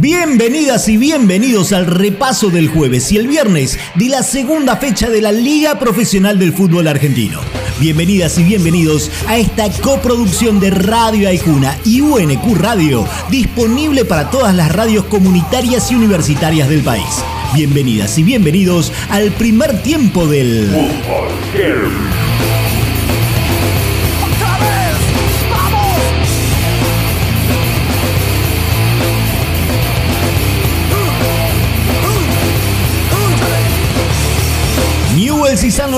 Bienvenidas y bienvenidos al repaso del jueves y el viernes de la segunda fecha de la Liga Profesional del Fútbol Argentino. Bienvenidas y bienvenidos a esta coproducción de Radio Aijuna y UNQ Radio, disponible para todas las radios comunitarias y universitarias del país. Bienvenidas y bienvenidos al primer tiempo del... Newells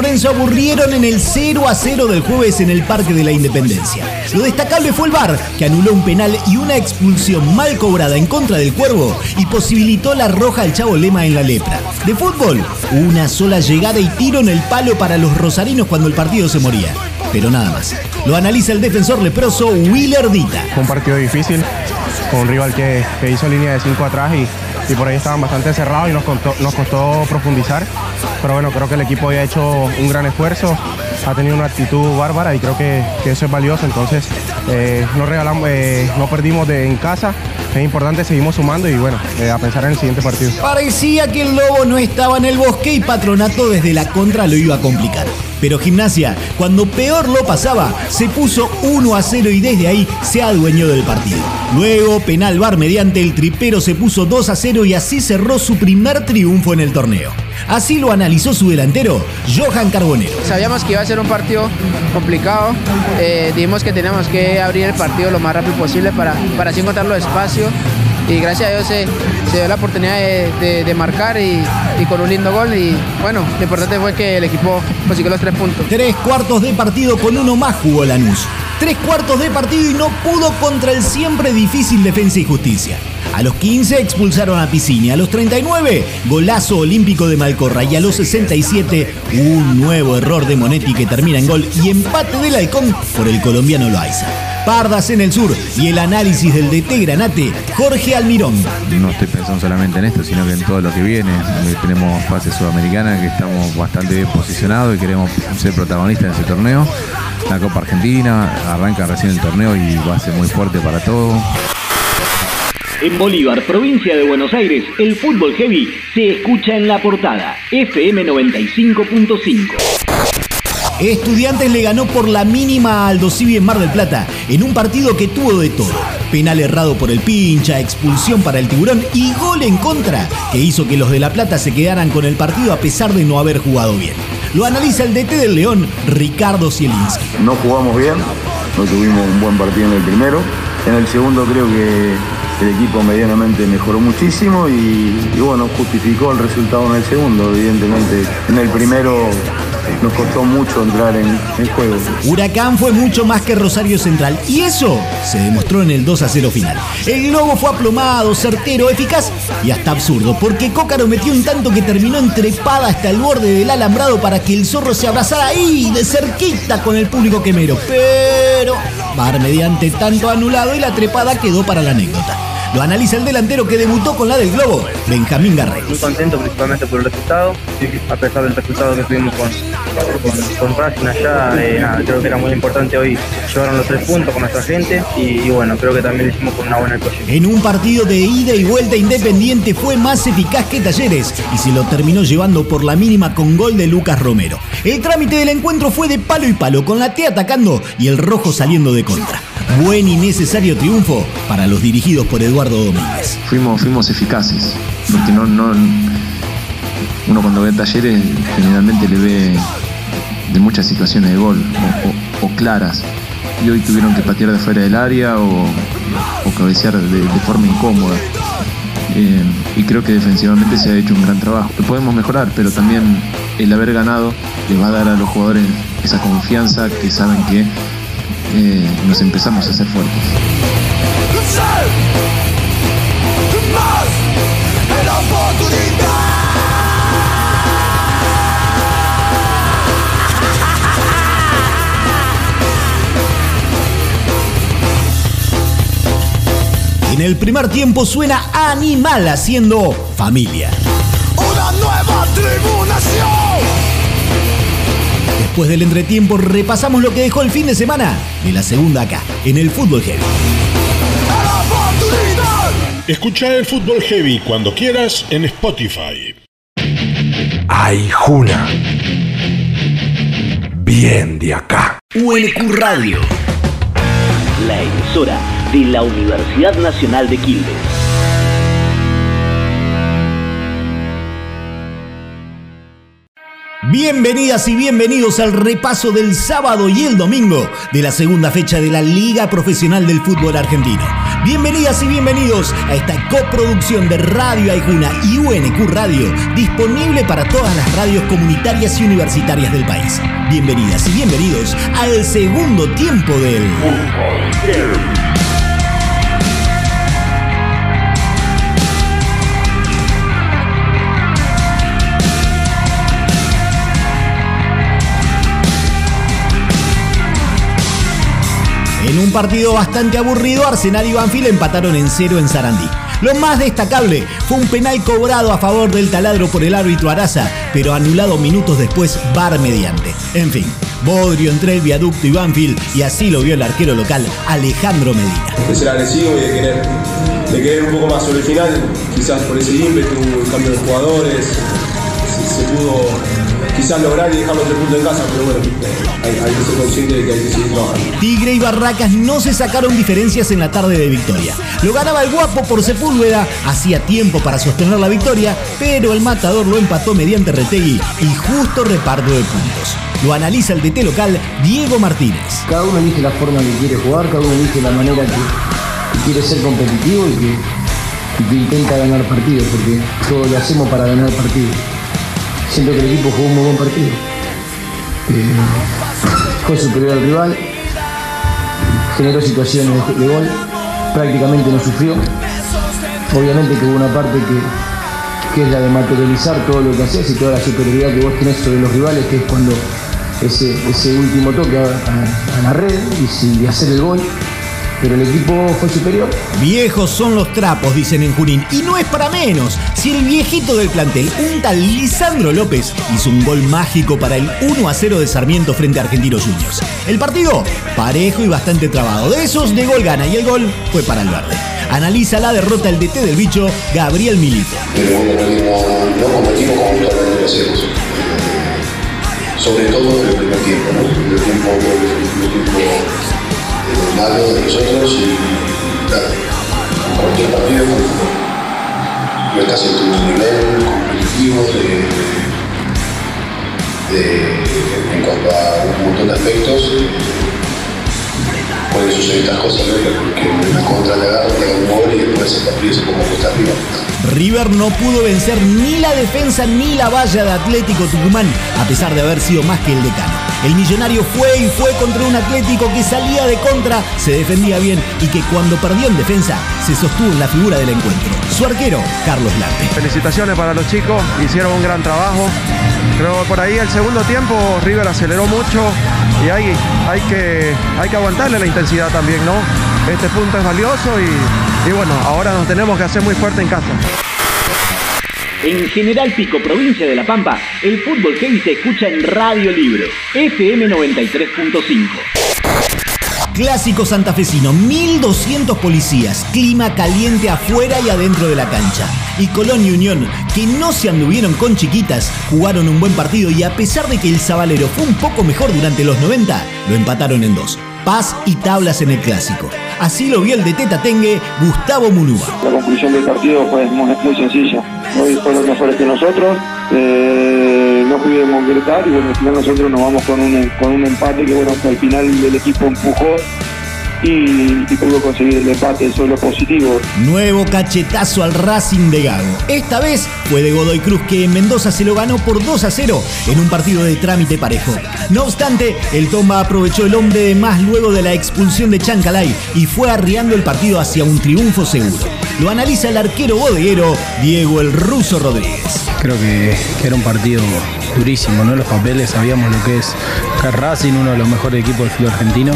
Lorenzo aburrieron en el 0 a 0 del jueves en el Parque de la Independencia. Lo destacable fue el VAR, que anuló un penal y una expulsión mal cobrada en contra del Cuervo y posibilitó la roja al Chavo Lema en la lepra. De fútbol, una sola llegada y tiro en el palo para los rosarinos cuando el partido se moría. Pero nada más. Lo analiza el defensor leproso Willer Dita. Fue un partido difícil, con un rival que, que hizo línea de 5 atrás y, y por ahí estaban bastante cerrados y nos costó, nos costó profundizar. Pero bueno, creo que el equipo había hecho un gran esfuerzo, ha tenido una actitud bárbara y creo que, que eso es valioso. Entonces, eh, no, regalamos, eh, no perdimos de, en casa, es importante, seguimos sumando y bueno, eh, a pensar en el siguiente partido. Parecía que el lobo no estaba en el bosque y Patronato desde la contra lo iba a complicar. Pero Gimnasia, cuando peor lo pasaba, se puso 1 a 0 y desde ahí se adueñó del partido. Luego, penal bar mediante el tripero se puso 2 a 0 y así cerró su primer triunfo en el torneo. Así lo analizó su delantero, Johan Carbonero. Sabíamos que iba a ser un partido complicado, eh, dijimos que teníamos que abrir el partido lo más rápido posible para, para así encontrar los espacios y gracias a Dios se, dio la oportunidad de, marcar y, y, con un lindo gol y bueno, lo importante fue que el equipo consiguió los tres puntos. Tres cuartos de partido con uno más jugó Lanús. Tres cuartos de partido y no pudo contra el siempre difícil Defensa y Justicia. A los 15 expulsaron a Piscini, a los 39 golazo olímpico de Malcorra y a los 67 un nuevo error de Monetti que termina en gol y empate del halcón por el colombiano Loaiza. Pardas en el sur y el análisis del DT Granate, Jorge Almirón. No estoy pensando solamente en esto, sino que en todo lo que viene. Tenemos fase sudamericana que estamos bastante bien posicionados y queremos ser protagonistas en ese torneo. La Copa Argentina arranca recién el torneo y va a ser muy fuerte para todos. En Bolívar, provincia de Buenos Aires, el fútbol heavy se escucha en la portada, FM 95.5. Estudiantes le ganó por la mínima a Aldo en Mar del Plata, en un partido que tuvo de todo. Penal errado por el pincha, expulsión para el tiburón y gol en contra, que hizo que los de La Plata se quedaran con el partido a pesar de no haber jugado bien. Lo analiza el DT del León, Ricardo Zielinski. No jugamos bien, no tuvimos un buen partido en el primero. En el segundo creo que el equipo medianamente mejoró muchísimo y, y, bueno, justificó el resultado en el segundo, evidentemente. En el primero nos costó mucho entrar en, en juego. Huracán fue mucho más que Rosario Central y eso se demostró en el 2 a 0 final. El globo fue aplomado, certero, eficaz y hasta absurdo, porque Cócaro metió un tanto que terminó entrepada hasta el borde del alambrado para que el zorro se abrazara ahí de cerquita con el público quemero. Pero, bar mediante tanto anulado y la trepada quedó para la anécdota. Lo analiza el delantero que debutó con la del Globo, Benjamín Garré. Muy contento principalmente por el resultado, a pesar del resultado que tuvimos con, con, con Racing allá, eh, nada, creo que era muy importante hoy llevaron los tres puntos con nuestra gente y, y bueno, creo que también lo hicimos con una buena actuación. En un partido de ida y vuelta independiente fue más eficaz que Talleres y se lo terminó llevando por la mínima con gol de Lucas Romero. El trámite del encuentro fue de palo y palo, con la T atacando y el rojo saliendo de contra. Buen y necesario triunfo para los dirigidos por Eduardo Domínguez. Fuimos, fuimos eficaces, porque no, no, uno cuando ve talleres generalmente le ve de muchas situaciones de gol o, claras. Y hoy tuvieron que patear de fuera del área o, cabecear de, de, forma incómoda. Eh, y creo que defensivamente se ha hecho un gran trabajo. Lo podemos mejorar, pero también el haber ganado le va a dar a los jugadores esa confianza que saben que eh, nos empezamos a hacer fuertes. En el primer tiempo suena Animal haciendo familia. Una nueva tribunación. Después del entretiempo repasamos lo que dejó el fin de semana de la segunda acá, en el Fútbol Heavy. Escucha el fútbol heavy cuando quieras en Spotify. Ay, Juna. Bien de acá. UNQ Radio. La emisora de la Universidad Nacional de Quilmes. Bienvenidas y bienvenidos al repaso del sábado y el domingo de la segunda fecha de la Liga Profesional del Fútbol Argentino. Bienvenidas y bienvenidos a esta coproducción de Radio Aijuna y UNQ Radio, disponible para todas las radios comunitarias y universitarias del país. Bienvenidas y bienvenidos al segundo tiempo del un partido bastante aburrido, Arsenal y Banfield empataron en cero en Sarandí. Lo más destacable fue un penal cobrado a favor del taladro por el árbitro Araza, pero anulado minutos después bar mediante. En fin, Bodrio entre el viaducto y Banfield y así lo vio el arquero local Alejandro Medina. De ser agresivo y de querer, de querer un poco más sobre el final, quizás por ese ímpetu, el cambio de jugadores, se, se pudo quizás lograr y dejar los tres puntos en casa, pero bueno, hay, hay que ser consciente de que hay que seguir trabajando. Tigre y Barracas no se sacaron diferencias en la tarde de victoria. Lo ganaba el guapo por Sepúlveda, hacía tiempo para sostener la victoria, pero el matador lo empató mediante Retegui y justo reparto de puntos. Lo analiza el DT local Diego Martínez. Cada uno elige la forma que quiere jugar, cada uno elige la manera que, que quiere ser competitivo y que, y que intenta ganar partidos, porque todo lo hacemos para ganar partidos. Siento que el equipo jugó un muy buen partido. Eh, fue superior al rival, generó situaciones de, gol, prácticamente no sufrió. Obviamente que hubo una parte que, que es la de materializar todo lo que haces y toda la superioridad que vos tenés sobre los rivales, que es cuando ese, ese último toque a la red y, si- y hacer el gol. Pero el equipo fue superior. Viejos son los trapos, dicen en Junín. Y no es para menos. Si el viejito del plantel, un tal Lisandro López, hizo un gol mágico para el 1 a 0 de Sarmiento frente a Argentinos Juniors. El partido, parejo y bastante trabado. De esos, de gol gana y el gol fue para el verde. Analiza la derrota el DT del bicho, Gabriel Milito. pero bueno, no, no competimos como lo hacemos. Sobre todo en el primer tiempo, ¿no? El primer tiempo el primer tiempo malo de nosotros y claro, como cualquier partido no estás en tu nivel competitivo de, de- en cuanto a un montón de aspectos. Pueden suceder estas cosas, ¿no? Que en una contra le agarran, le un gol y después el partido se ponga cuesta arriba. River no pudo vencer ni la defensa ni la valla de Atlético Tucumán, a pesar de haber sido más que el decano. El millonario fue y fue contra un Atlético que salía de contra, se defendía bien y que cuando perdió en defensa se sostuvo en la figura del encuentro. Su arquero, Carlos Lampe. Felicitaciones para los chicos, hicieron un gran trabajo. Pero por ahí el segundo tiempo River aceleró mucho y hay, hay, que, hay que aguantarle la intensidad también, ¿no? Este punto es valioso y, y bueno, ahora nos tenemos que hacer muy fuerte en casa. En General Pico, provincia de La Pampa, el fútbol heavy se escucha en Radio Libre, FM 93.5. Clásico santafesino, 1200 policías, clima caliente afuera y adentro de la cancha. Y Colón y Unión, que no se anduvieron con chiquitas, jugaron un buen partido y a pesar de que el Zabalero fue un poco mejor durante los 90, lo empataron en dos. Paz y tablas en el clásico. Así lo vio el de Teta Tengue, Gustavo Munúa. La conclusión del partido fue muy, sencilla. Hoy fueron mejores que nosotros, eh, no pudimos gritar y bueno, al final nosotros nos vamos con un, con un empate que bueno, al final el equipo empujó y, y pudo conseguir el empate, eso es lo positivo. Nuevo cachetazo al Racing de Gago. Esta vez fue de Godoy Cruz que en Mendoza se lo ganó por 2 a 0 en un partido de trámite parejo. No obstante, el Tomba aprovechó el hombre de más luego de la expulsión de Chancalay y fue arriando el partido hacia un triunfo seguro. Lo analiza el arquero bodeguero Diego el Ruso Rodríguez. Creo que, que era un partido durísimo, ¿no? Los papeles sabíamos lo que es que es Racing, uno de los mejores equipos del fútbol argentino.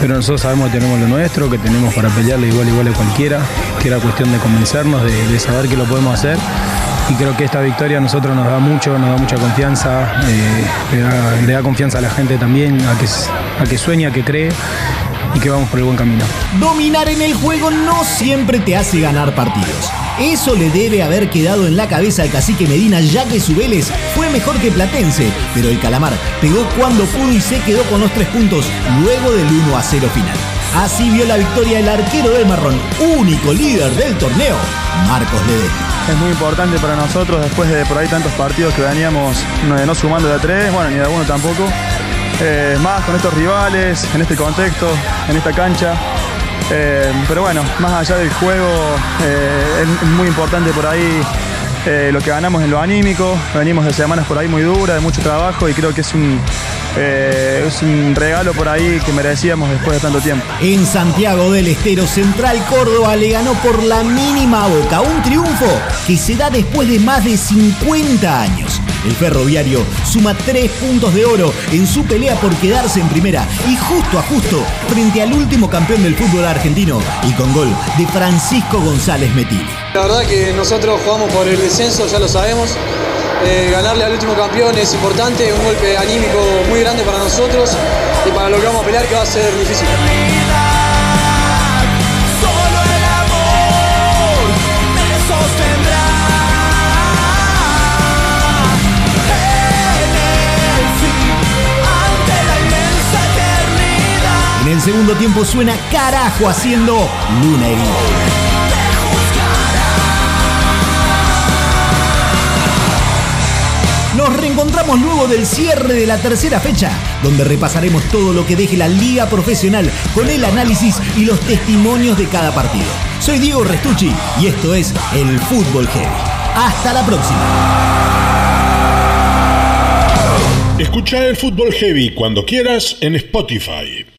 Pero nosotros sabemos que tenemos lo nuestro, que tenemos para pelearle igual igual a cualquiera, que era cuestión de convencernos, de, saber que lo podemos hacer. Y creo que esta victoria a nosotros nos da mucho, nos da mucha confianza, eh, le, da, le da confianza a la gente también, a que, a que sueña, a que cree. Y que vamos por el buen camino. Dominar en el juego no siempre te hace ganar partidos. Eso le debe haber quedado en la cabeza al cacique Medina ya que su Vélez fue mejor que Platense, pero el Calamar pegó cuando pudo y se quedó con los tres puntos luego del 1 a 0 final. Así vio la victoria el arquero del Marrón, único líder del torneo, Marcos Ledesma. Es muy importante para nosotros después de por ahí tantos partidos que veníamos no, no sumando de a tres, bueno, ni de uno tampoco. Eh, más con estos rivales, en este contexto, en esta cancha. Eh, pero bueno, más allá del juego, eh, es muy importante por ahí lo que ganamos en lo anímico. Venimos de semanas por ahí muy duras, de mucho trabajo y creo que es un, es un regalo por ahí que merecíamos después de tanto tiempo. En Santiago del Estero Central, Córdoba le ganó por la mínima boca. Un triunfo que se da después de más de 50 años. El ferroviario suma tres puntos de oro en su pelea por quedarse en primera y justo a justo frente al último campeón del fútbol argentino y con gol de Francisco González Metili. La verdad que nosotros jugamos por el descenso, ya lo sabemos. Eh, ganarle al último campeón es importante, un golpe anímico muy grande para nosotros y para lo que vamos a pelear que va a ser difícil. Segundo tiempo suena carajo haciendo Luna. Nos reencontramos luego del cierre de la tercera fecha, donde repasaremos todo lo que deje la liga profesional con el análisis y los testimonios de cada partido. Soy Diego Restucci y esto es el Fútbol Heavy. Hasta la próxima. Escucha el Fútbol Heavy cuando quieras en Spotify.